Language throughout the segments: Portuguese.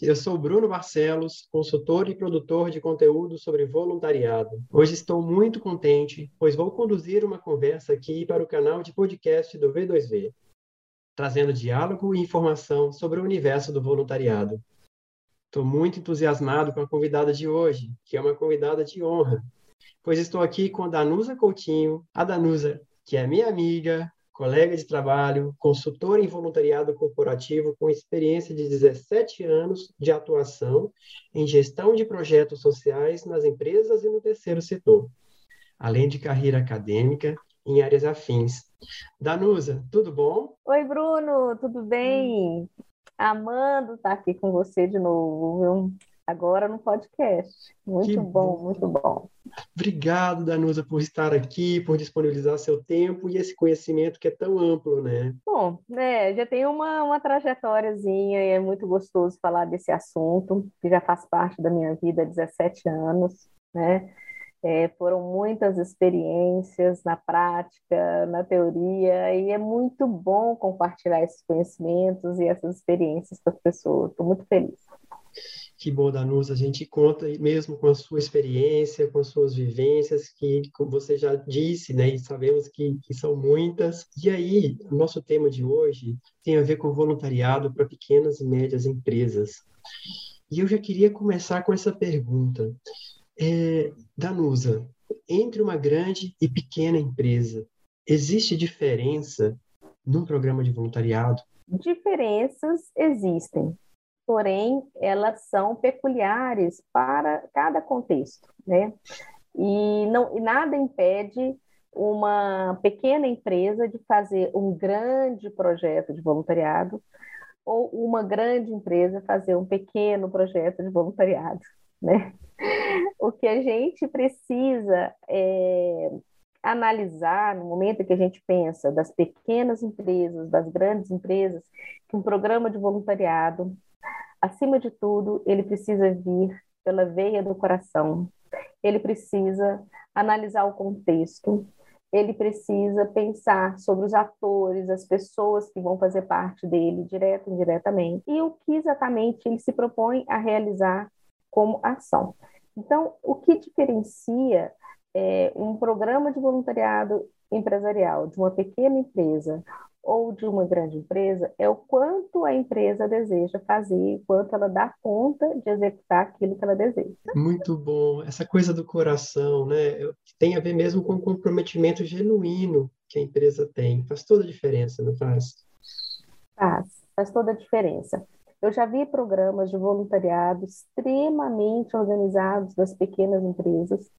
eu sou Bruno Barcelos, consultor e produtor de conteúdo sobre voluntariado. Hoje estou muito contente, pois vou conduzir uma conversa aqui para o canal de podcast do V2V, trazendo diálogo e informação sobre o universo do voluntariado. Estou muito entusiasmado com a convidada de hoje, que é uma convidada de honra, pois estou aqui com a Danusa Coutinho, a Danusa, que é minha amiga, colega de trabalho, consultor em voluntariado corporativo com experiência de 17 anos de atuação em gestão de projetos sociais nas empresas e no terceiro setor, além de carreira acadêmica em áreas afins. Danusa, tudo bom? Oi, Bruno, tudo bem? Amando estar aqui com você de novo, viu? Agora no podcast. Muito bom, bom, muito bom. Obrigado, Danusa, por estar aqui, por disponibilizar seu tempo e esse conhecimento que é tão amplo, né? Bom, né, já tem uma, uma trajetóriazinha e é muito gostoso falar desse assunto, que já faz parte da minha vida há 17 anos, né? É, foram muitas experiências na prática, na teoria, e é muito bom compartilhar esses conhecimentos e essas experiências com as pessoas. Estou muito feliz. Que bom, Danusa, a gente conta mesmo com a sua experiência, com as suas vivências, que, como você já disse, né, e sabemos que, que são muitas. E aí, nosso tema de hoje tem a ver com voluntariado para pequenas e médias empresas. E eu já queria começar com essa pergunta. É, Danusa, entre uma grande e pequena empresa, existe diferença num programa de voluntariado? Diferenças existem porém elas são peculiares para cada contexto, né? E, não, e nada impede uma pequena empresa de fazer um grande projeto de voluntariado ou uma grande empresa fazer um pequeno projeto de voluntariado, né? O que a gente precisa é analisar no momento que a gente pensa das pequenas empresas, das grandes empresas, que um programa de voluntariado acima de tudo, ele precisa vir pela veia do coração. Ele precisa analisar o contexto. Ele precisa pensar sobre os atores, as pessoas que vão fazer parte dele, direto e indiretamente, e o que exatamente ele se propõe a realizar como ação. Então, o que diferencia é, um programa de voluntariado empresarial de uma pequena empresa ou de uma grande empresa é o quanto a empresa deseja fazer, quanto ela dá conta de executar aquilo que ela deseja. Muito bom. Essa coisa do coração, né? Tem a ver mesmo com o comprometimento genuíno que a empresa tem. Faz toda a diferença, não faz? Faz, faz toda a diferença. Eu já vi programas de voluntariado extremamente organizados das pequenas empresas,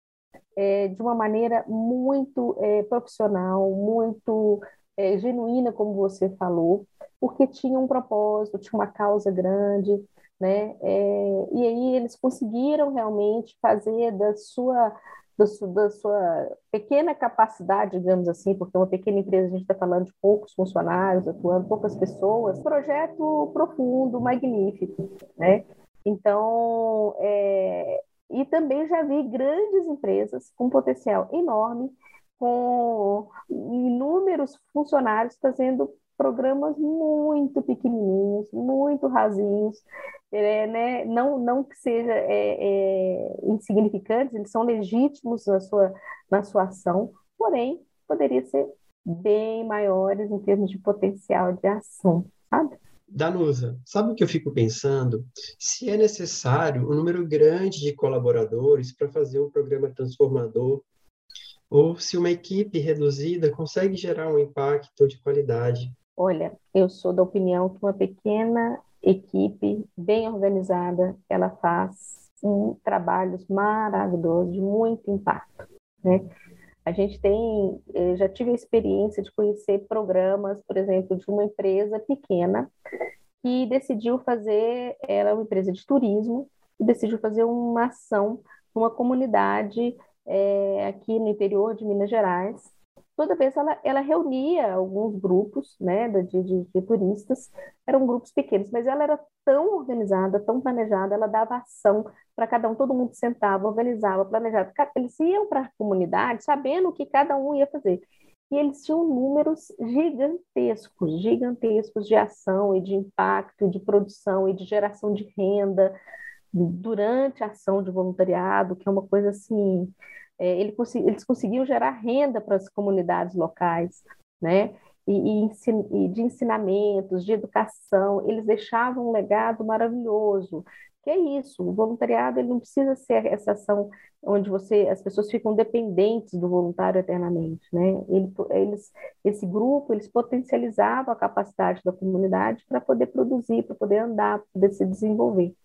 é, de uma maneira muito é, profissional, muito é, genuína, como você falou, porque tinha um propósito, tinha uma causa grande, né? É, e aí eles conseguiram realmente fazer da sua, da sua, da sua pequena capacidade, digamos assim, porque uma pequena empresa a gente está falando de poucos funcionários atuando, poucas pessoas, projeto profundo, magnífico, né? Então, é, e também já vi grandes empresas com potencial enorme com inúmeros funcionários fazendo programas muito pequenininhos, muito rasinhos, é, né? não, não que seja é, é, insignificantes, eles são legítimos na sua, na sua ação, porém, poderia ser bem maiores em termos de potencial de ação, sabe? Danusa, sabe o que eu fico pensando? Se é necessário um número grande de colaboradores para fazer um programa transformador ou se uma equipe reduzida consegue gerar um impacto de qualidade. Olha, eu sou da opinião que uma pequena equipe bem organizada, ela faz um trabalhos maravilhosos, de muito impacto, né? A gente tem, já tive a experiência de conhecer programas, por exemplo, de uma empresa pequena que decidiu fazer, era uma empresa de turismo, e decidiu fazer uma ação numa comunidade é, aqui no interior de Minas Gerais. Toda vez ela, ela reunia alguns grupos né, de, de, de turistas, eram grupos pequenos, mas ela era tão organizada, tão planejada, ela dava ação para cada um, todo mundo sentava, organizava, planejava. Eles iam para a comunidade sabendo o que cada um ia fazer. e eles tinham números gigantescos, gigantescos de ação e de impacto, de produção e de geração de renda durante a ação de voluntariado, que é uma coisa assim, é, ele, eles conseguiam gerar renda para as comunidades locais, né? E, e, de ensinamentos, de educação, eles deixavam um legado maravilhoso. Que é isso, o voluntariado ele não precisa ser essa ação onde você as pessoas ficam dependentes do voluntário eternamente, né? Ele, eles, esse grupo eles potencializavam a capacidade da comunidade para poder produzir, para poder andar, para poder se desenvolver.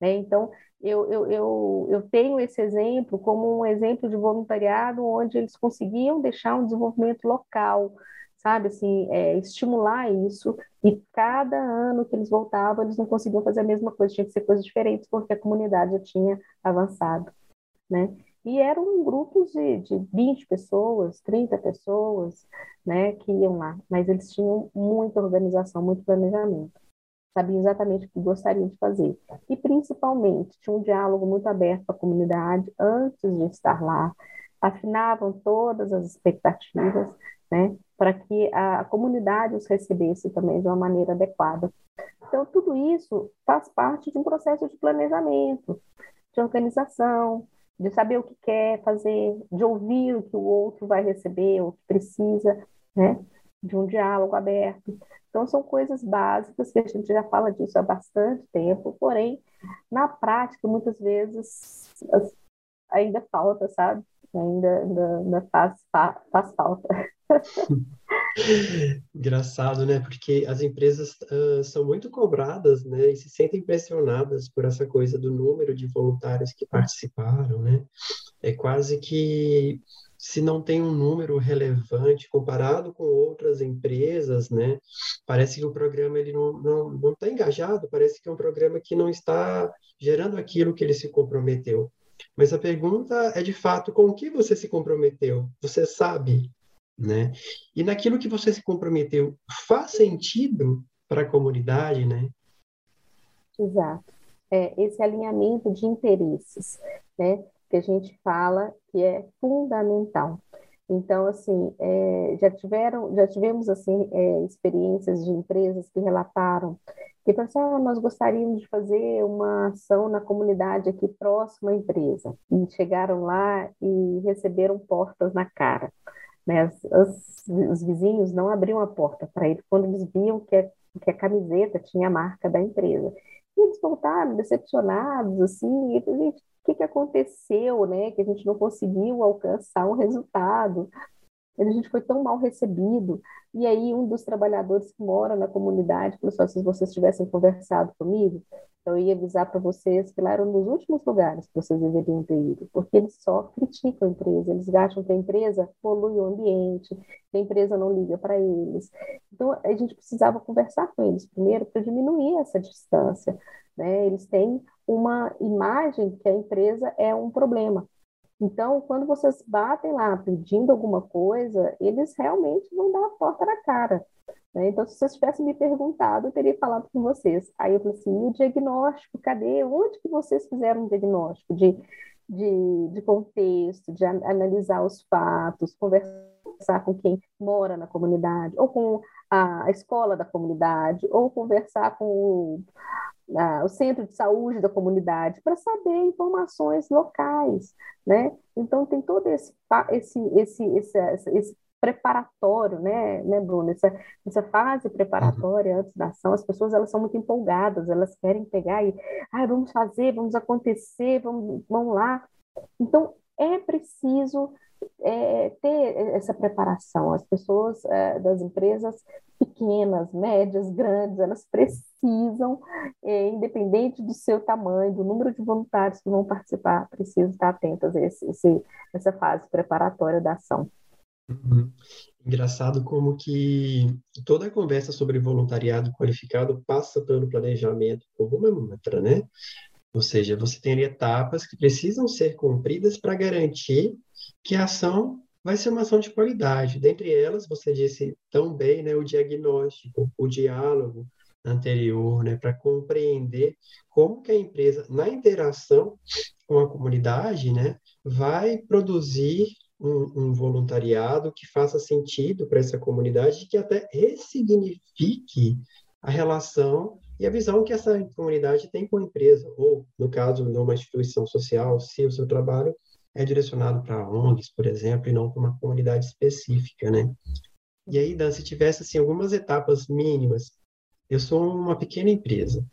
Né? Então, eu, eu, eu, eu tenho esse exemplo como um exemplo de voluntariado onde eles conseguiam deixar um desenvolvimento local, sabe, assim, é, estimular isso, e cada ano que eles voltavam, eles não conseguiam fazer a mesma coisa, tinha que ser coisas diferentes, porque a comunidade já tinha avançado, né? E eram grupos de, de 20 pessoas, 30 pessoas, né, que iam lá, mas eles tinham muita organização, muito planejamento sabiam exatamente o que gostariam de fazer. E, principalmente, tinha um diálogo muito aberto com a comunidade antes de estar lá, afinavam todas as expectativas, né, para que a, comunidade os recebesse também de uma maneira adequada. Então, tudo isso faz parte de um processo de planejamento, de organização, de saber o que quer fazer, de ouvir o que o outro vai receber, o que precisa, né? De um diálogo aberto. Então, são coisas básicas que a gente já fala disso há bastante tempo, porém, na prática, muitas vezes ainda falta, sabe? Ainda, ainda, ainda faz, faz falta. Engraçado, né? Porque as empresas uh, são muito cobradas, né? E se sentem pressionadas por essa coisa do número de voluntários que participaram, né? É quase que se não tem um número relevante comparado com outras empresas, né? Parece que o programa ele não não não está engajado, parece que é um programa que não está gerando aquilo que ele se comprometeu. Mas a pergunta é de fato com o que você se comprometeu? Você sabe, né? E naquilo que você se comprometeu, faz sentido para a comunidade, né? Exato. É, esse alinhamento de interesses, né? Que a gente fala que é fundamental. Então, assim, é, já tiveram, já tivemos assim é, experiências de empresas que relataram que ah, nós gostaríamos de fazer uma ação na comunidade aqui próxima à empresa. E chegaram lá e receberam portas na cara. Né? As, as, os vizinhos não abriam a porta para eles quando eles viam que a, que a camiseta tinha a marca da empresa. E eles voltaram decepcionados, assim, e, gente, que, que aconteceu, né? Que a gente não conseguiu alcançar um resultado. A gente foi tão mal recebido. E aí, um dos trabalhadores que mora na comunidade falou assim: se vocês tivessem conversado comigo, eu ia avisar para vocês que lá era um dos últimos lugares que vocês deveriam ter ido, porque eles só criticam a empresa, eles acham que a empresa polui o ambiente, que a empresa não liga para eles. Então, a gente precisava conversar com eles primeiro para diminuir essa distância. Né? Eles têm uma imagem que a empresa é um problema. Então, quando vocês batem lá pedindo alguma coisa, eles realmente vão dar a porta na cara. Né? Então, se vocês tivessem me perguntado, eu teria falado com vocês. Aí eu falei assim, e o diagnóstico, cadê? Onde que vocês fizeram um diagnóstico de, de, de contexto, de analisar os fatos, conversar com quem mora na comunidade, ou com a escola da comunidade, ou conversar com o o centro de saúde da comunidade para saber informações locais, né? Então tem todo esse esse esse esse, esse preparatório, né, né, Bruno? Essa, essa fase preparatória uhum. antes da ação, as pessoas elas são muito empolgadas, elas querem pegar e, ah, vamos fazer, vamos acontecer, vamos, vamos lá. Então é preciso é, ter essa preparação. As pessoas é, das empresas pequenas, médias, grandes, elas precisam, é, independente do seu tamanho, do número de voluntários que vão participar, precisam estar atentas a esse, esse, essa fase preparatória da ação. Uhum. Engraçado como que toda a conversa sobre voluntariado qualificado passa pelo planejamento mantra, né? Ou seja, você tem etapas que precisam ser cumpridas para garantir que a ação vai ser uma ação de qualidade. Dentre elas, você disse tão bem, né, o diagnóstico, o diálogo anterior, né, para compreender como que a empresa, na interação com a comunidade, né, vai produzir um, um voluntariado que faça sentido para essa comunidade, que até ressignifique a relação e a visão que essa comunidade tem com a empresa, ou, no caso, numa instituição social, se o seu trabalho é direcionado para ONGs, por exemplo, e não para uma comunidade específica, né? E aí, Dan, se tivesse assim algumas etapas mínimas, eu sou uma pequena empresa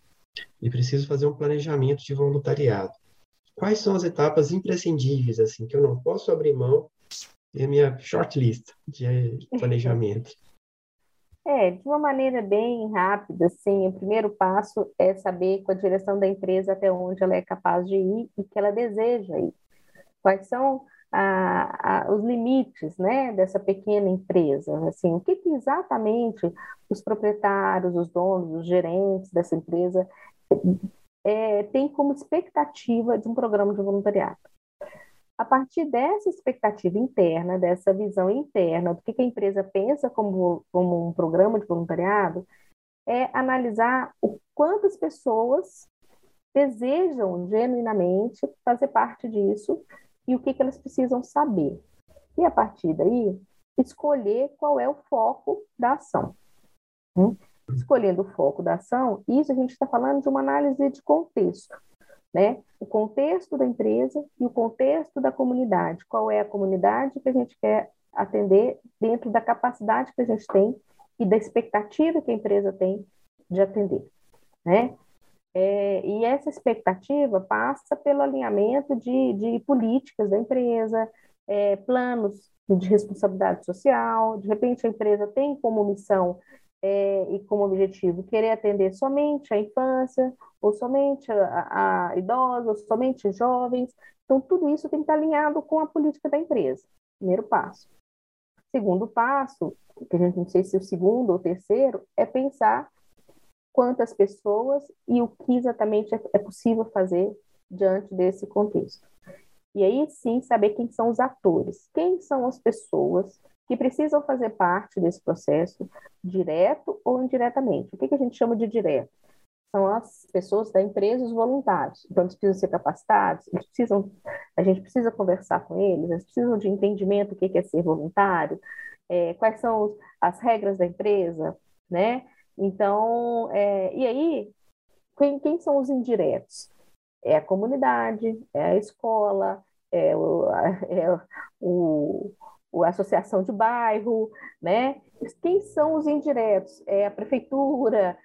e preciso fazer um planejamento de voluntariado. Quais são as etapas imprescindíveis assim que eu não posso abrir mão da minha shortlist de planejamento? É, de uma maneira bem rápida, assim, o primeiro passo é saber com a direção da empresa até onde ela é capaz de ir e que ela deseja ir. Quais são a, a, os limites, né, dessa pequena empresa? Assim, o que, que exatamente os proprietários, os donos, os gerentes dessa empresa é, têm como expectativa de um programa de voluntariado? A partir dessa expectativa interna, dessa visão interna do que a empresa pensa como, como um programa de voluntariado, é analisar o quantas pessoas desejam genuinamente fazer parte disso e o que, que elas precisam saber. E a partir daí, escolher qual é o foco da ação. Hum? Escolhendo o foco da ação, isso a gente está falando de uma análise de contexto né? O contexto da empresa e o contexto da comunidade. Qual é a comunidade que a gente quer atender dentro da capacidade que a gente tem e da expectativa que a empresa tem de atender, né? É, e essa expectativa passa pelo alinhamento de, de políticas da empresa, é, planos de responsabilidade social. De repente, a empresa tem como missão é, e como objetivo querer atender somente a infância, ou somente a, a idosos, ou somente jovens. Então, tudo isso tem que estar alinhado com a política da empresa. Primeiro passo. Segundo passo, que a gente não sei se é o segundo ou terceiro, é pensar quantas pessoas e o que exatamente é, é possível fazer diante desse contexto. E aí sim saber quem são os atores, quem são as pessoas que precisam fazer parte desse processo, direto ou indiretamente. O que, que a gente chama de direto? São as pessoas da empresa, os voluntários. Então, eles precisam ser capacitados, eles precisam, a gente precisa conversar com eles, eles precisam de entendimento do que é ser voluntário, é, quais são as regras da empresa, né? Então, é, e aí, quem, quem são os indiretos? É a comunidade, é a escola, é o, é o, a associação de bairro, né? Quem são os indiretos? É a prefeitura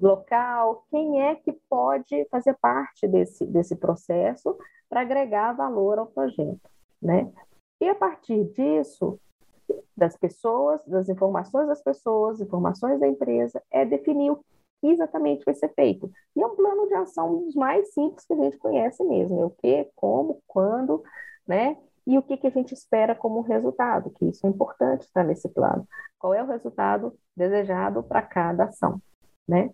local? Quem é que pode fazer parte desse, desse processo para agregar valor ao projeto, né? E a partir disso, das pessoas, das informações das pessoas, informações da empresa, é definir o que exatamente vai ser feito. E é um plano de ação dos mais simples que a gente conhece mesmo. É o que, como, quando, né? e o que, que a gente espera como resultado, que isso é importante estar nesse plano. Qual é o resultado desejado para cada ação, né?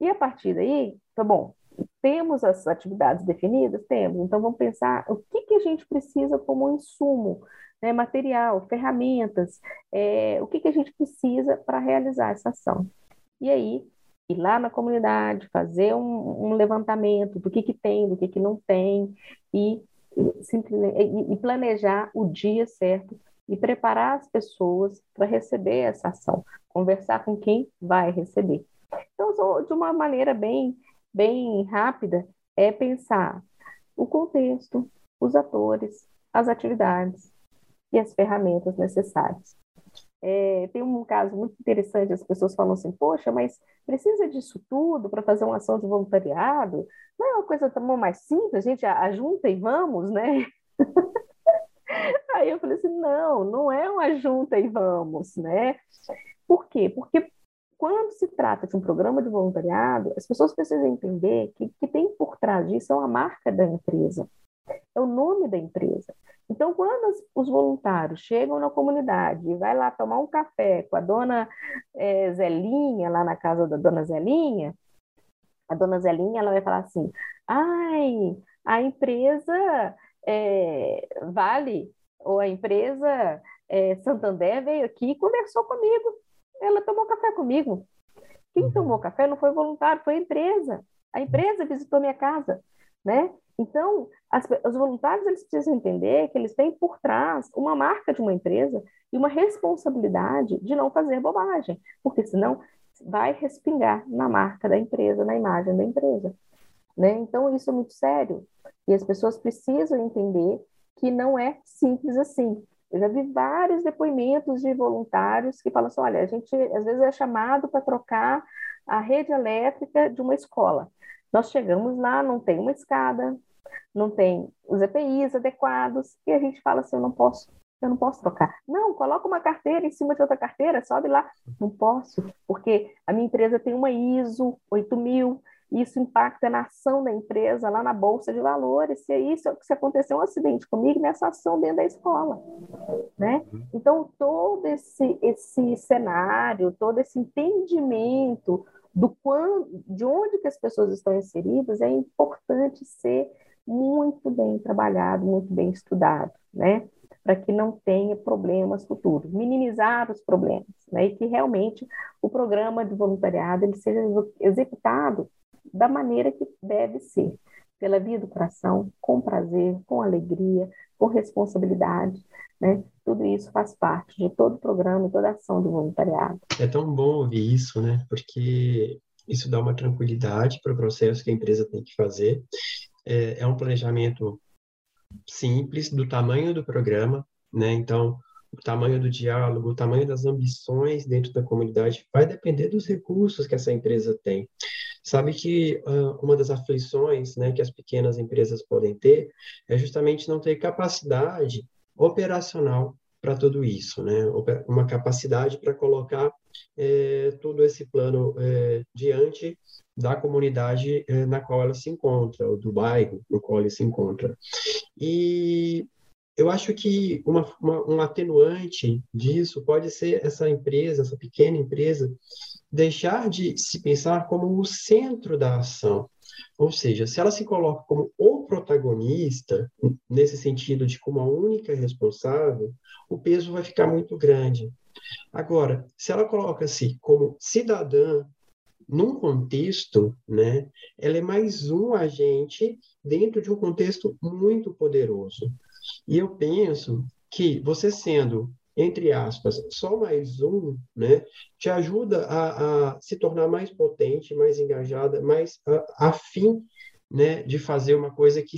E a partir daí, tá bom, temos as atividades definidas? Temos. Então, vamos pensar o que, que a gente precisa como insumo, né, material, ferramentas, é, o que, que a gente precisa para realizar essa ação. E aí, ir lá na comunidade, fazer um, um levantamento do que, que tem, do que, que não tem, e e planejar o dia certo e preparar as pessoas para receber essa ação, conversar com quem vai receber. Então, de uma maneira bem, bem rápida, é pensar o contexto, os atores, as atividades e as ferramentas necessárias. É, tem um caso muito interessante, as pessoas falam assim, poxa, mas precisa disso tudo para fazer uma ação de voluntariado? Não é uma coisa tão mais simples, a gente ajunta e vamos, né? Aí eu falei assim, não, não é uma junta e vamos, né? Por quê? Porque quando se trata de um programa de voluntariado, as pessoas precisam entender que que tem por trás disso é uma marca da empresa, é o nome da empresa. Então, quando os voluntários chegam na comunidade e vai lá tomar um café com a dona é, Zelinha, lá na casa da dona Zelinha, a dona Zelinha ela vai falar assim: ai, a empresa é, Vale, ou a empresa é, Santander veio aqui e conversou comigo. Ela tomou café comigo. Quem uhum. tomou café não foi voluntário, foi a empresa. A empresa visitou minha casa, né? Então, as, os voluntários eles precisam entender que eles têm por trás uma marca de uma empresa e uma responsabilidade de não fazer bobagem, porque senão vai respingar na marca da empresa, na imagem da empresa. Né? Então, isso é muito sério. E as pessoas precisam entender que não é simples assim. Eu já vi vários depoimentos de voluntários que falam assim: olha, a gente às vezes é chamado para trocar a rede elétrica de uma escola. Nós chegamos lá, não tem uma escada, não tem os EPIs adequados, e a gente fala assim: eu não posso, eu não posso trocar. Não, coloca uma carteira em cima de outra carteira, sobe lá. Não posso, porque a minha empresa tem uma ISO 8000, isso impacta na ação da empresa lá na bolsa de valores. Se é isso, se acontecer um acidente comigo, nessa ação dentro da escola, né? Uhum. Então todo esse esse cenário, todo esse entendimento do quando, de onde que as pessoas estão inseridas é importante ser muito bem trabalhado, muito bem estudado, né? Para que não tenha problemas futuros, minimizar os problemas, né? E que realmente o programa de voluntariado ele seja executado da maneira que deve ser, pela via do coração, com prazer, com alegria, com responsabilidade, né? Tudo isso faz parte de todo o programa e toda a ação do voluntariado. É tão bom ouvir isso, né? Porque isso dá uma tranquilidade para o processo que a empresa tem que fazer. É, é um planejamento simples do tamanho do programa, né? Então, o tamanho do diálogo, o tamanho das ambições dentro da comunidade vai depender dos recursos que essa empresa tem. Sabe que uh, uma das aflições né, que as pequenas empresas podem ter é justamente não ter capacidade operacional para tudo isso, né? Uma capacidade para colocar é, todo esse plano é, diante da comunidade é, na qual ela se encontra, ou do bairro no qual ele se encontra. E eu acho que uma, uma, um atenuante disso pode ser essa empresa, essa pequena empresa, deixar de se pensar como o centro da ação. Ou seja, se ela se coloca como o protagonista, nesse sentido de como a única responsável, o peso vai ficar muito grande. Agora, se ela coloca-se como cidadã num contexto, né, ela é mais um agente dentro de um contexto muito poderoso. E eu penso que você sendo entre aspas, só mais um, né, te ajuda a, a se tornar mais potente, mais engajada, mais afim, né, de fazer uma coisa que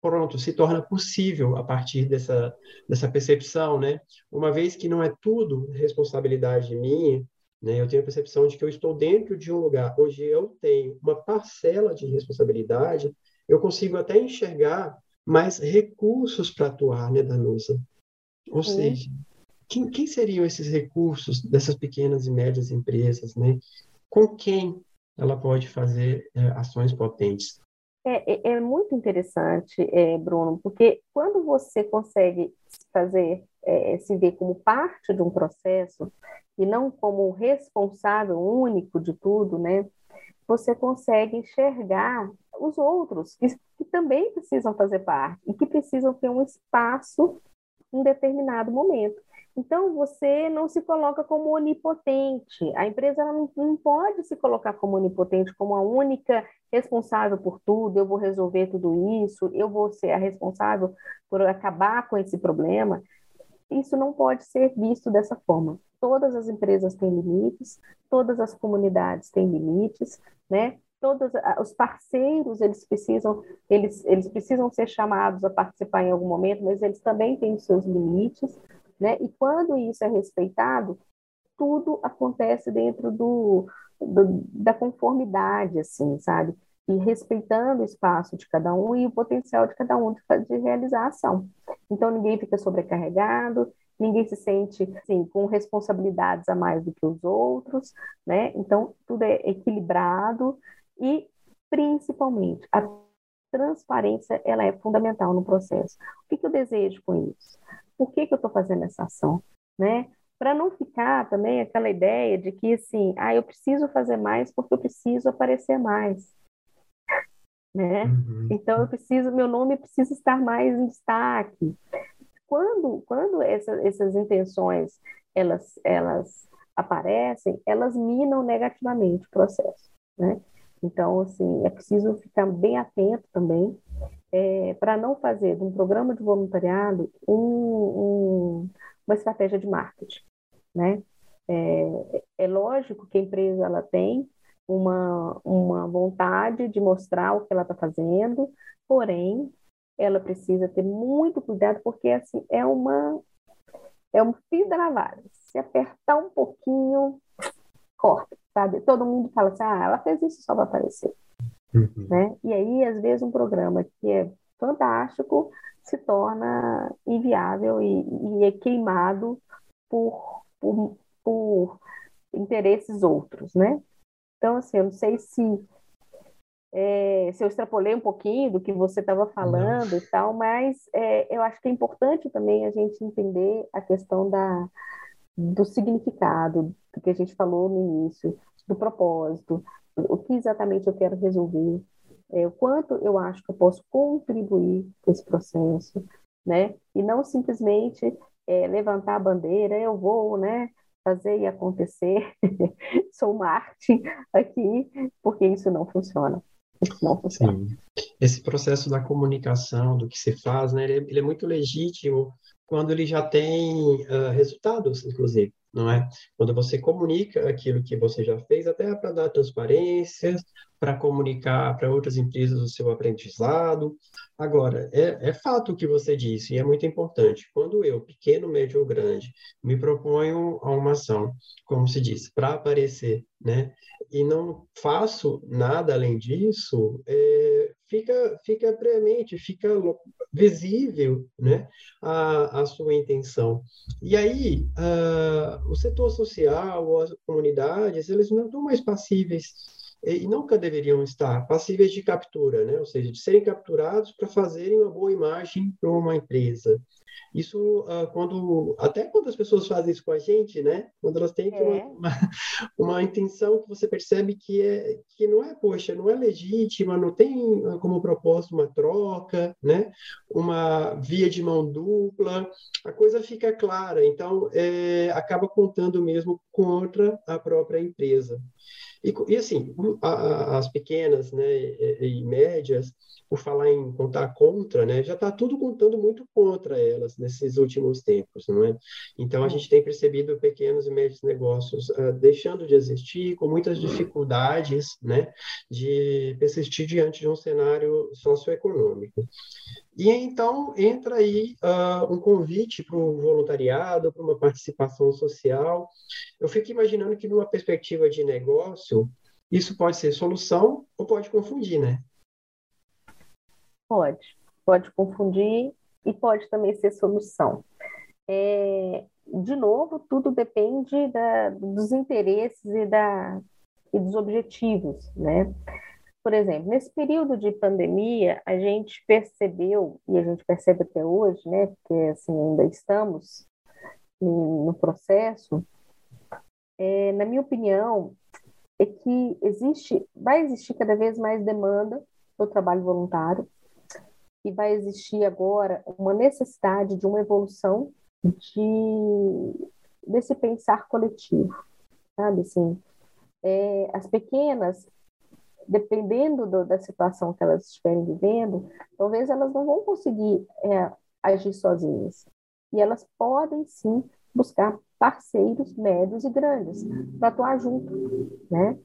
pronto, se torna possível a partir dessa, dessa percepção, né? Uma vez que não é tudo responsabilidade minha, né? Eu tenho a percepção de que eu estou dentro de um lugar onde eu tenho uma parcela de responsabilidade, eu consigo até enxergar mais recursos para atuar, né, Danusa? Ou seja, quem, quem, seriam esses recursos dessas pequenas e médias empresas, né? Com quem ela pode fazer é, ações potentes? É, é, é muito interessante, é, Bruno, porque quando você consegue fazer, é, se ver como parte de um processo e não como responsável único de tudo, né? Você consegue enxergar os outros que, que também precisam fazer parte e que precisam ter um espaço em determinado momento. Então, você não se coloca como onipotente. A empresa não, não, pode se colocar como onipotente, como a única responsável por tudo, eu vou resolver tudo isso, eu vou ser a responsável por acabar com esse problema. Isso não pode ser visto dessa forma. Todas as empresas têm limites, todas as comunidades têm limites, né? Todos os parceiros, eles precisam, eles, eles precisam ser chamados a participar em algum momento, mas eles também têm os seus limites. Né? E quando isso é respeitado, tudo acontece dentro do, do, da conformidade, assim, sabe? E respeitando o espaço de cada um e o potencial de cada um de, de realizar a ação. Então, ninguém fica sobrecarregado, ninguém se sente assim, com responsabilidades a mais do que os outros, né? Então, tudo é equilibrado e, principalmente, a transparência ela é fundamental no processo. O que, que eu desejo com isso? por que, que eu estou fazendo essa ação, né? Para não ficar também aquela ideia de que, assim, ah, eu preciso fazer mais porque eu preciso aparecer mais, né? Uhum. Então, eu preciso, meu nome precisa estar mais em destaque. Quando, quando essa, essas intenções, elas, elas aparecem, elas minam negativamente o processo, né? Então, assim, é preciso ficar bem atento também é, para não fazer de um programa de voluntariado um, um, uma estratégia de marketing, né? É, é, lógico que a empresa ela tem uma, uma vontade de mostrar o que ela está fazendo, porém ela precisa ter muito cuidado porque assim é uma é um fio da navalha. Se apertar um pouquinho, corta, sabe? Todo mundo fala assim, ah, ela fez isso só para aparecer. Uhum. Né? E aí, às vezes, um programa que é fantástico se torna inviável e, e é queimado por, por, por interesses outros, né? Então, assim, eu não sei se é, se eu extrapolei um pouquinho do que você estava falando não. e tal, mas é, eu acho que é importante também a gente entender a questão da, do significado, do que a gente falou no início, do propósito, o que exatamente eu quero resolver, é, o quanto eu acho que eu posso contribuir com esse processo, né? E não simplesmente é, levantar a bandeira, eu vou, né? Fazer e acontecer, sou Marte aqui, porque isso não funciona. Não funciona. Sim. Esse processo da comunicação, do que se faz, né? Ele é, ele é muito legítimo quando ele já tem uh, resultados, inclusive não é? Quando você comunica aquilo que você já fez, até para dar transparência, para comunicar para outras empresas o seu aprendizado. Agora, é, é fato o que você disse, e é muito importante. Quando eu, pequeno, médio ou grande, me proponho a uma ação, como se diz, para aparecer, né? E não faço nada além disso, é, fica, fica premente, fica visível, né? A, a sua intenção. E aí, uh, o setor social, as comunidades, eles não estão mais passíveis e nunca deveriam estar passíveis de captura, né? ou seja, de serem capturados para fazerem uma boa imagem para uma empresa. Isso uh, quando até quando as pessoas fazem isso com a gente, né? Quando elas têm é. uma, uma, uma, intenção que você percebe que é que não é, poxa, não é legítima, não tem ah, como propósito uma troca, né? Uma via de mão dupla, a coisa fica clara. Então é, acaba contando mesmo contra a própria empresa. E, e assim, a, as pequenas né, e, e, médias, por falar em contar contra, né, já está tudo contando muito contra elas nesses últimos tempos, não é? Então, a gente tem percebido pequenos e médios negócios uh, deixando de existir, com muitas dificuldades né, de persistir diante de um cenário socioeconômico. E então entra aí uh, um convite para o voluntariado, para uma participação social. Eu fico imaginando que, numa perspectiva de negócio, isso pode ser solução ou pode confundir, né? Pode. Pode confundir e pode também ser solução. É, de novo, tudo depende da, dos interesses e, da, e dos objetivos, né? Por exemplo, nesse período de pandemia, a gente percebeu, e a gente percebe até hoje, né, porque assim, ainda estamos no processo, é, na minha opinião, é que existe, vai existir cada vez mais demanda do trabalho voluntário e vai existir agora uma necessidade de uma evolução de desse pensar coletivo, sabe assim, é, as pequenas dependendo do, da situação que elas estiverem vivendo, talvez elas não vão conseguir é, agir sozinhas. E elas podem sim buscar parceiros médios e grandes para atuar junto, né?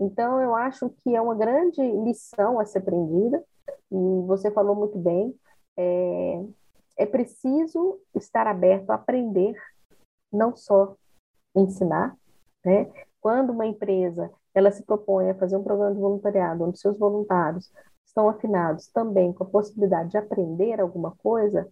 Então, eu acho que é uma grande lição a ser aprendida, e você falou muito bem, é, é preciso estar aberto a aprender, não só ensinar, né? Quando uma empresa ela se propõe a fazer um programa de voluntariado onde seus voluntários estão afinados também com a possibilidade de aprender alguma coisa,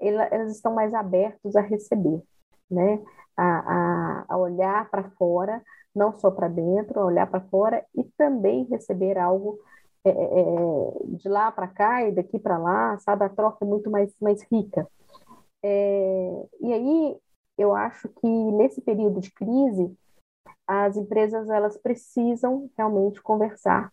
elas estão mais abertos a receber, né? A, a, a olhar para fora, não só para dentro, a olhar para fora e também receber algo é, é, é de lá para cá e daqui para lá, sabe? A troca é muito mais, mais rica. É, e aí, eu acho que nesse período de crise, as empresas elas precisam realmente conversar.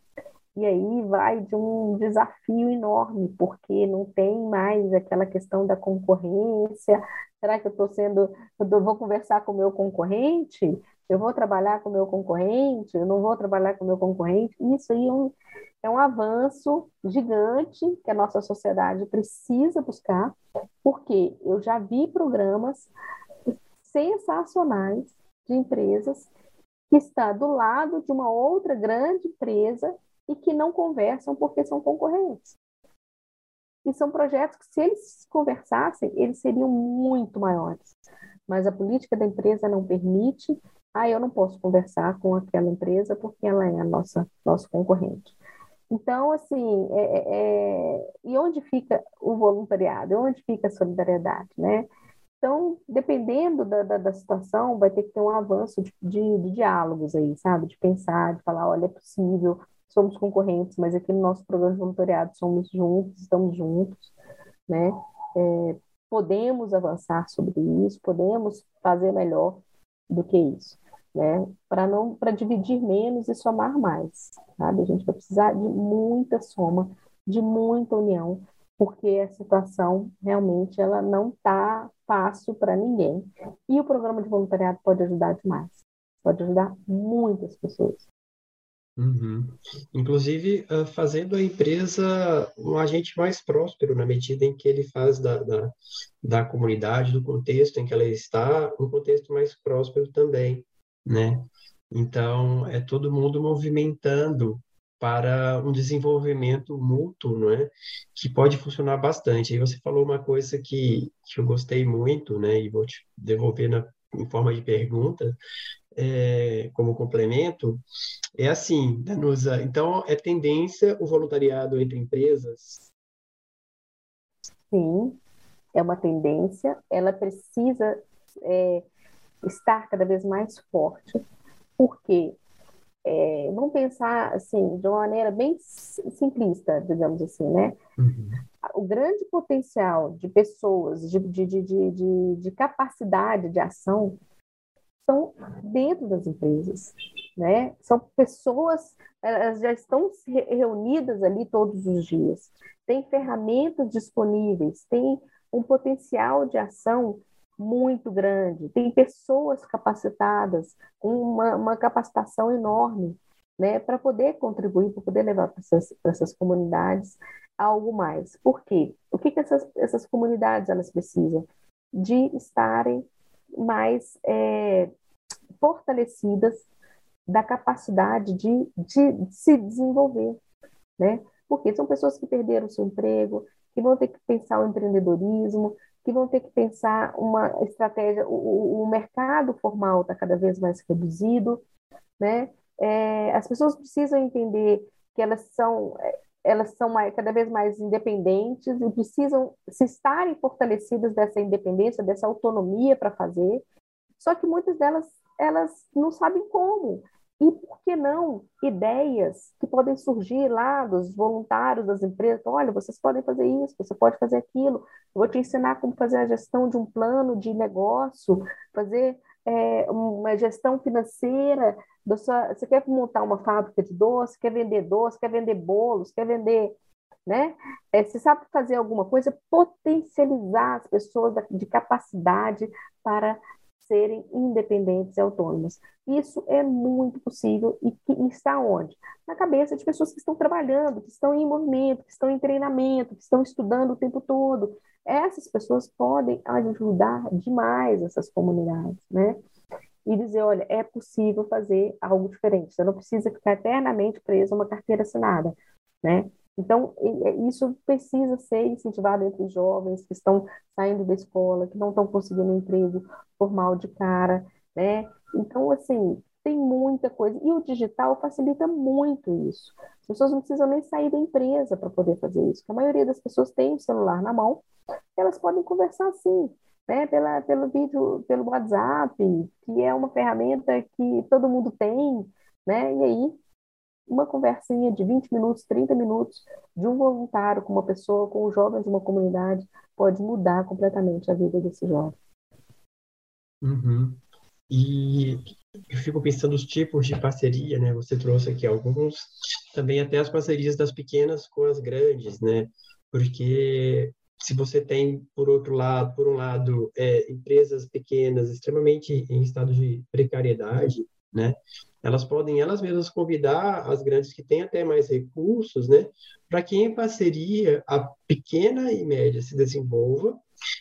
E aí vai de um desafio enorme, porque não tem mais aquela questão da concorrência. Será que eu estou sendo, eu vou conversar com o meu concorrente? Eu vou trabalhar com o meu concorrente? Eu não vou trabalhar com o meu concorrente? Isso aí é um, é um avanço gigante que a nossa sociedade precisa buscar, porque eu já vi programas sensacionais de empresas que está do lado de uma outra grande empresa e que não conversam porque são concorrentes. E são projetos que, se eles conversassem, eles seriam muito maiores. Mas a política da empresa não permite. Ah, eu não posso conversar com aquela empresa porque ela é a nossa nosso concorrente. Então, assim, é, é, é e onde fica o voluntariado? Onde fica a solidariedade, né? Então, dependendo da, da, da, situação, vai ter que ter um avanço de, de, de, diálogos aí, sabe? De pensar, de falar, olha, é possível, somos concorrentes, mas aqui no nosso programa de voluntariado somos juntos, estamos juntos, né? É, podemos avançar sobre isso, podemos fazer melhor do que isso, né? Para não, para dividir menos e somar mais, sabe? A gente vai precisar de muita soma, de muita união, porque a situação realmente ela não está fácil para ninguém. E o programa de voluntariado pode ajudar demais, pode ajudar muitas pessoas. Uhum. Inclusive, uh, fazendo a empresa um agente mais próspero, na medida em que ele faz da, da, da comunidade, do contexto em que ela está, um contexto mais próspero também, né? Então, é todo mundo movimentando para um desenvolvimento mútuo, não é? Que pode funcionar bastante. Aí você falou uma coisa que, que eu gostei muito, né? E vou te devolver na, em forma de pergunta, é, como complemento, é assim, Danusa, então é tendência o voluntariado entre empresas? Sim, é uma tendência, ela precisa é, estar cada vez mais forte, porque é, vamos pensar assim, de uma maneira bem simplista, digamos assim, né? Uhum. O grande potencial de pessoas, de, de, de, de, de capacidade de ação, estão dentro das empresas, né? São pessoas, elas já estão reunidas ali todos os dias, tem ferramentas disponíveis, tem um potencial de ação muito grande, tem pessoas capacitadas, com uma, uma capacitação enorme, né, para poder contribuir, para poder levar para essas, essas comunidades algo mais. Por quê? O que, que essas, essas comunidades elas precisam? De estarem mais é, fortalecidas da capacidade de, de, se desenvolver, né? Porque são pessoas que perderam seu emprego, que vão ter que pensar o empreendedorismo, que vão ter que pensar uma estratégia. O, o mercado formal está cada vez mais reduzido, né? É, as pessoas precisam entender que elas são elas são mais, cada vez mais independentes e precisam se estarem fortalecidas dessa independência, dessa autonomia para fazer. Só que muitas delas elas não sabem como. E por que não ideias que podem surgir lá dos voluntários das empresas? Olha, vocês podem fazer isso, você pode fazer aquilo. Eu vou te ensinar como fazer a gestão de um plano de negócio, fazer é, uma gestão financeira. Sua, você quer montar uma fábrica de doce, quer vender doce, quer vender bolos, quer vender né? É, você sabe fazer alguma coisa, potencializar as pessoas de capacidade para serem independentes e autônomas. Isso é muito possível e, está onde? Na cabeça de pessoas que estão trabalhando, que estão em movimento, que estão em treinamento, que estão estudando o tempo todo. Essas pessoas podem ajudar demais essas comunidades, né? E dizer, olha, é possível fazer algo diferente. Você não precisa ficar eternamente preso a uma carteira assinada, né? Então, isso precisa ser incentivado entre os jovens que estão saindo da escola, que não estão conseguindo um emprego formal de cara, né? Então, assim, tem muita coisa. E o digital facilita muito isso. As pessoas não precisam nem sair da empresa para poder fazer isso. A maioria das pessoas tem o celular na mão, elas podem conversar assim, né? Pela, pelo vídeo, pelo WhatsApp, que é uma ferramenta que todo mundo tem, né? E aí uma conversinha de 20 minutos, 30 minutos de um voluntário com uma pessoa, com um jovem de uma comunidade, pode mudar completamente a vida desse jovem. Uhum. E eu fico pensando os tipos de parceria, né? Você trouxe aqui alguns, também até as parcerias das pequenas com as grandes, né? Porque se você tem, por outro lado, por um lado, é, empresas pequenas extremamente em estado de precariedade, né? Elas podem elas mesmas convidar as grandes que têm até mais recursos, né? Para que em parceria a pequena e média se desenvolva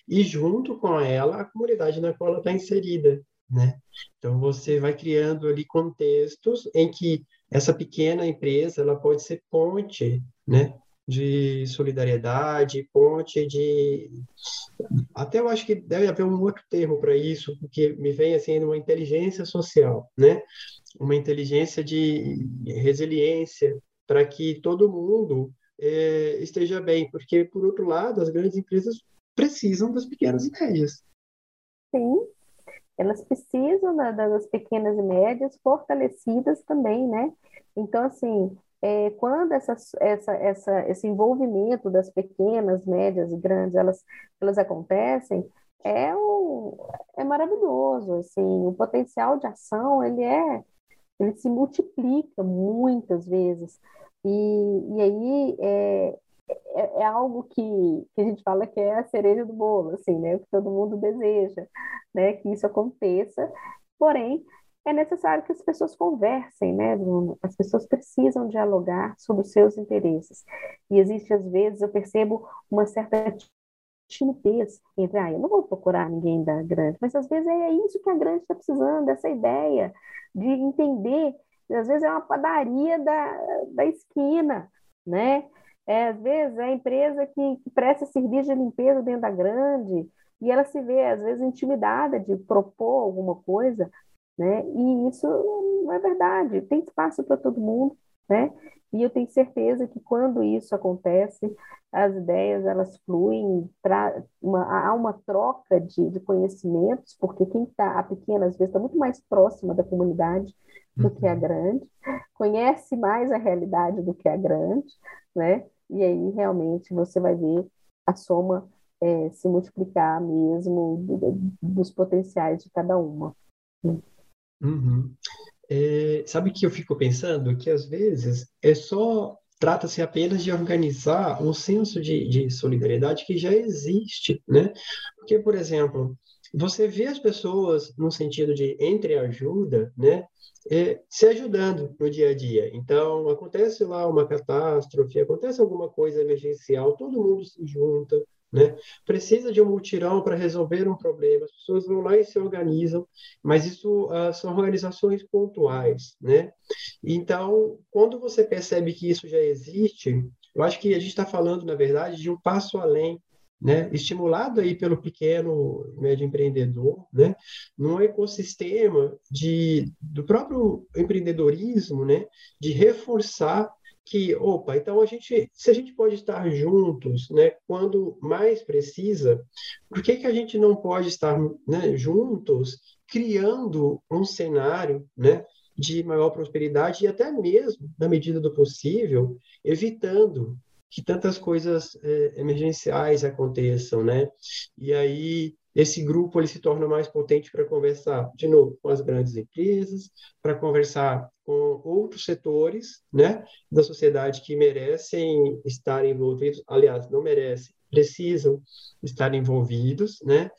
e junto com ela a comunidade na qual ela está inserida, né? Então você vai criando ali contextos em que essa pequena empresa ela pode ser ponte, né? De solidariedade, ponte de até eu acho que deve haver um outro termo para isso, porque me vem assim uma inteligência social, né? Uma inteligência de resiliência para que todo mundo é, esteja bem, porque por outro lado as grandes empresas precisam das pequenas e médias. Sim, elas precisam das pequenas e médias fortalecidas também, né? Então, assim, é, quando essa, essa, essa, esse envolvimento das pequenas, médias e grandes, elas, elas acontecem, é, um, é maravilhoso, assim, o potencial de ação, ele é, ele se multiplica muitas vezes, e, e aí é, é, é, algo que, que a gente fala que é a cereja do bolo, assim, né, que todo mundo deseja, né, que isso aconteça, porém, é necessário que as pessoas conversem, né, Bruno? As pessoas precisam dialogar sobre os seus interesses. E existe, às vezes, eu percebo uma certa timidez entre, ah, eu não vou procurar ninguém da grande, mas às vezes é isso que a grande está precisando, essa ideia de entender, às vezes é uma padaria da, da esquina, né? É, às vezes é a empresa que, que presta serviço de limpeza dentro da grande, e ela se vê, às vezes, intimidada de propor alguma coisa, né? E isso não é verdade, tem espaço para todo mundo, né? E eu tenho certeza que quando isso acontece, as ideias elas fluem, uma, há uma troca de, de conhecimentos, porque quem está, a pequena, às vezes, está muito mais próxima da comunidade do que a uhum. grande, conhece mais a realidade do que a grande, né? E aí realmente você vai ver a soma é, se multiplicar mesmo do, dos potenciais de cada uma. Né? Uhum. É, sabe que eu fico pensando que às vezes é só trata-se apenas de organizar um senso de, de solidariedade que já existe, né? Porque, por exemplo, você vê as pessoas no sentido de entreajuda, né? É, se ajudando no dia a dia. Então, acontece lá uma catástrofe, acontece alguma coisa emergencial, todo mundo se junta, né? Precisa de um mutirão para resolver um problema, as pessoas vão lá e se organizam, mas isso uh, são organizações pontuais. Né? Então, quando você percebe que isso já existe, eu acho que a gente está falando, na verdade, de um passo além né, estimulado aí pelo pequeno médio empreendedor, né, num ecossistema de, do próprio empreendedorismo, né, de reforçar que, opa, então a gente, se a gente pode estar juntos, né, quando mais precisa, por que que a gente não pode estar, né, juntos, criando um cenário, né, de maior prosperidade e até mesmo, na medida do possível, evitando que tantas coisas é, emergenciais aconteçam, né? E aí esse grupo ele se torna mais potente para conversar, de novo, com as grandes empresas, para conversar com outros setores né, da sociedade que merecem estar envolvidos, aliás, não merecem, precisam estar envolvidos, né?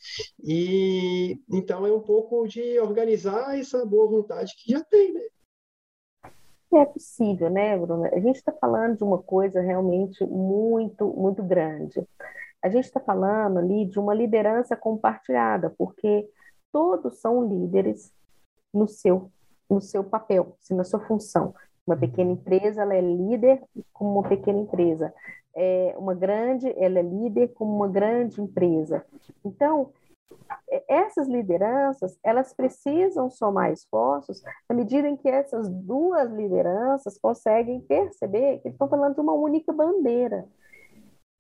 E então é um pouco de organizar essa boa vontade que já tem, né? É possível, né, Bruno? A gente está falando de uma coisa realmente muito, muito grande a gente está falando ali de uma liderança compartilhada, porque todos são líderes no seu, no seu papel, na sua função. Uma pequena empresa, ela é líder como uma pequena empresa. É, uma grande, ela é líder como uma grande empresa. Então, essas lideranças, elas precisam somar esforços à medida em que essas duas lideranças conseguem perceber que estão falando de uma única bandeira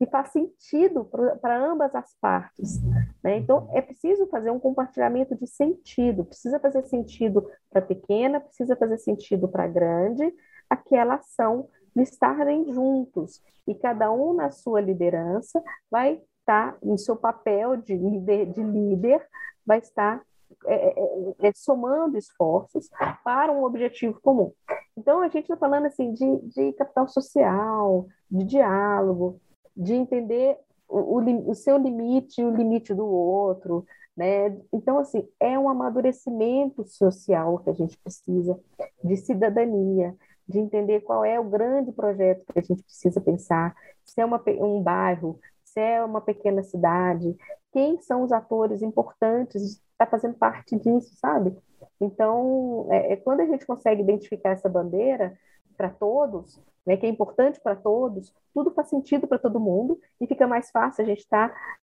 que faz sentido para ambas as partes. Né? Então, é preciso fazer um compartilhamento de sentido, precisa fazer sentido para pequena, precisa fazer sentido para grande, aquela ação de estarem juntos, e cada um na sua liderança vai estar, em seu papel de líder, de líder vai estar é, é, é, é somando esforços para um objetivo comum. Então, a gente está falando assim de, de capital social, de diálogo, de entender o, o, o seu limite e o limite do outro, né? Então, assim, é um amadurecimento social que a gente precisa, de cidadania, de entender qual é o grande projeto que a gente precisa pensar, se é uma, um bairro, se é uma pequena cidade, quem são os atores importantes está fazendo parte disso, sabe? Então, é, é, quando a gente consegue identificar essa bandeira para todos, né, que é importante para todos, tudo faz sentido para todo mundo e fica mais fácil a gente estar tá,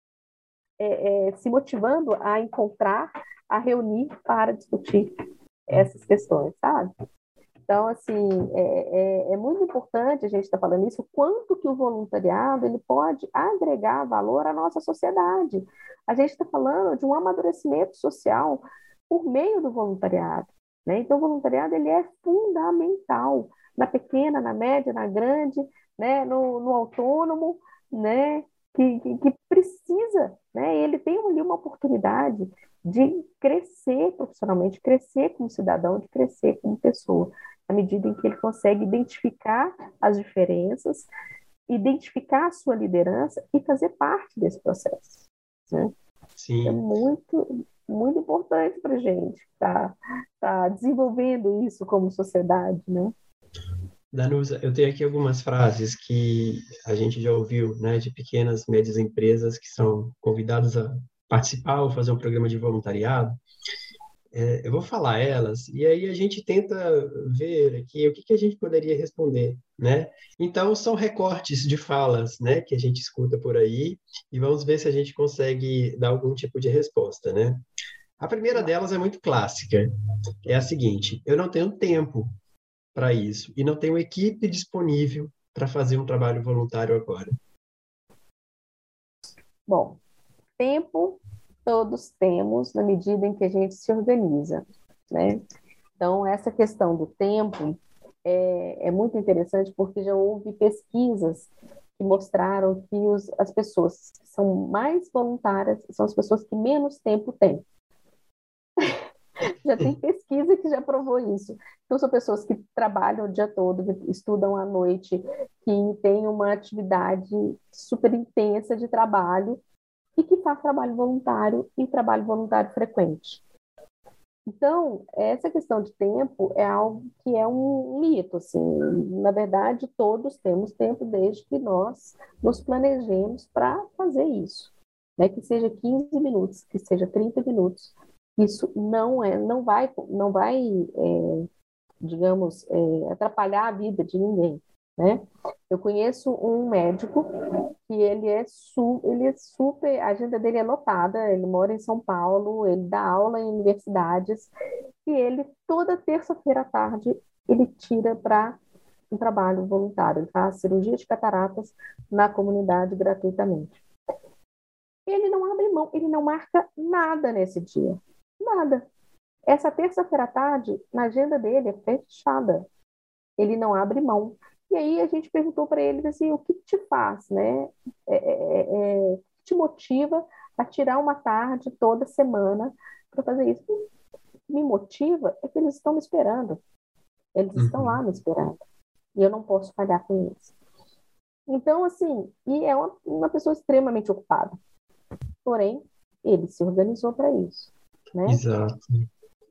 é, é, se motivando a encontrar, a reunir para discutir essas questões, sabe? Então, assim, é, é, é muito importante a gente estar tá falando isso, quanto que o voluntariado ele pode agregar valor à nossa sociedade. A gente está falando de um amadurecimento social por meio do voluntariado. Né? Então, o voluntariado ele é fundamental na pequena, na média, na grande, né? no, no autônomo, né? que, que, que precisa, né? ele tem ali uma oportunidade de crescer profissionalmente, crescer como cidadão, de crescer como pessoa à medida em que ele consegue identificar as diferenças, identificar a sua liderança e fazer parte desse processo. Né? Sim. É muito, muito importante para a gente estar tá, tá desenvolvendo isso como sociedade, né? Danusa, eu tenho aqui algumas frases que a gente já ouviu, né, de pequenas, médias empresas que são convidadas a participar ou fazer um programa de voluntariado é, eu vou falar elas e aí a gente tenta ver aqui o que, que a gente poderia responder, né? Então são recortes de falas, né, que a gente escuta por aí e vamos ver se a gente consegue dar algum tipo de resposta, né? A primeira delas é muito clássica, é a seguinte: eu não tenho tempo para isso e não tenho equipe disponível para fazer um trabalho voluntário agora. Bom, tempo todos temos na medida em que a gente se organiza, né? Então, essa questão do tempo é, é muito interessante porque já houve pesquisas que mostraram que os, as pessoas que são mais voluntárias são as pessoas que menos tempo têm. Já tem pesquisa que já provou isso. Então, são pessoas que trabalham o dia todo, estudam à noite, que têm uma atividade super intensa de trabalho e que faz trabalho voluntário e trabalho voluntário frequente. Então, essa questão de tempo é algo que é um mito, assim. Na verdade, todos temos tempo desde que nós nos planejemos para fazer isso. Né? Que seja 15 minutos, que seja 30 minutos. Isso não é, não vai, não vai, é, digamos, é, atrapalhar a vida de ninguém né? Eu conheço um médico que ele é, su, ele é super, a agenda dele é lotada, ele mora em São Paulo, ele dá aula em universidades, e ele, toda terça-feira à tarde, ele tira para um trabalho voluntário, ele faz cirurgia de cataratas na comunidade gratuitamente. Ele não abre mão, ele não marca nada nesse dia, nada. Essa terça-feira à tarde, na agenda dele, é fechada. Ele não abre mão. E aí a gente perguntou para eles assim, o que te faz, né? É, é, é, é te motiva a tirar uma tarde toda semana para fazer isso? O que me motiva é que eles estão me esperando. Eles uhum. estão lá me esperando. E eu não posso falhar com eles. Então, assim, e é uma, uma pessoa extremamente ocupada. Porém, ele se organizou para isso. Né? Exato.